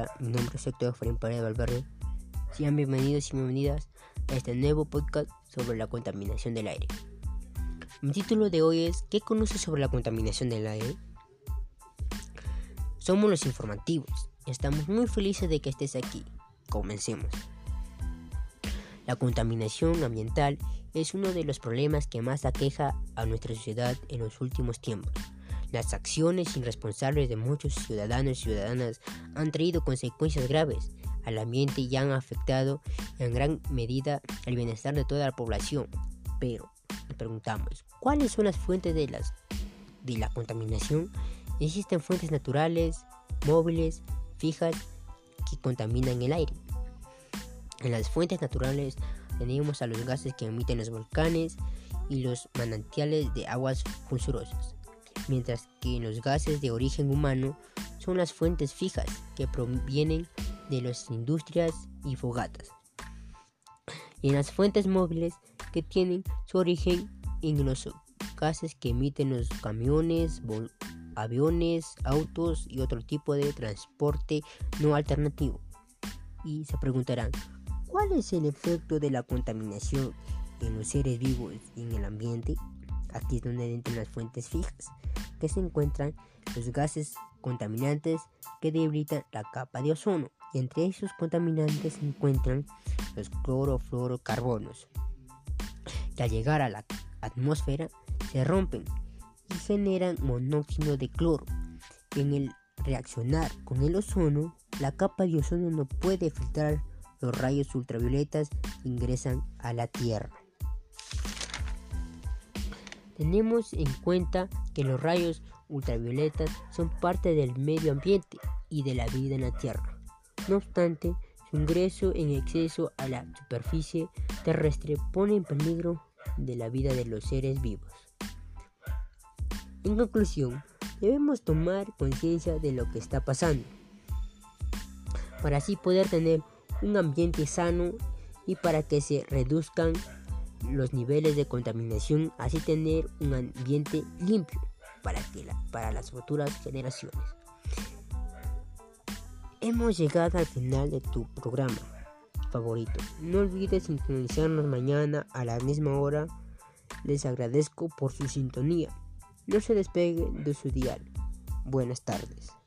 Hola, mi nombre es Héctor Efraín Paredes Valverde. Sean bienvenidos y bienvenidas a este nuevo podcast sobre la contaminación del aire. Mi título de hoy es ¿Qué conoces sobre la contaminación del aire? Somos los informativos. Estamos muy felices de que estés aquí. Comencemos. La contaminación ambiental es uno de los problemas que más aqueja a nuestra sociedad en los últimos tiempos. Las acciones irresponsables de muchos ciudadanos y ciudadanas han traído consecuencias graves al ambiente y han afectado en gran medida el bienestar de toda la población. Pero nos preguntamos, ¿cuáles son las fuentes de, la contaminación? Existen fuentes naturales, móviles, fijas, que contaminan el aire. En las fuentes naturales tenemos a los gases que emiten los volcanes y los manantiales de aguas sulfurosas mientras que los gases de origen humano son las fuentes fijas que provienen de las industrias y fogatas. Y en las fuentes móviles que tienen su origen en los gases que emiten los camiones, aviones, autos y otro tipo de transporte no alternativo. Y se preguntarán, ¿cuál es el efecto de la contaminación en los seres vivos y en el ambiente? Aquí es donde entran las fuentes fijas, que se encuentran los gases contaminantes que debilitan la capa de ozono. Y entre esos contaminantes se encuentran los clorofluorocarbonos, que al llegar a la atmósfera se rompen y generan monóxido de cloro. En el reaccionar con el ozono, la capa de ozono no puede filtrar los rayos ultravioletas que ingresan a la Tierra. Tenemos en cuenta que los rayos ultravioletas son parte del medio ambiente y de la vida en la Tierra. No obstante, su ingreso en exceso a la superficie terrestre pone en peligro de la vida de los seres vivos. En conclusión, debemos tomar conciencia de lo que está pasando para así poder tener un ambiente sano y para que se reduzcan los niveles de contaminación, así tener un ambiente limpio para, que para las futuras generaciones. Hemos llegado al final de tu programa favorito. No olvides sintonizarnos mañana a la misma hora. Les agradezco por su sintonía. No se despeguen de su dial. Buenas tardes.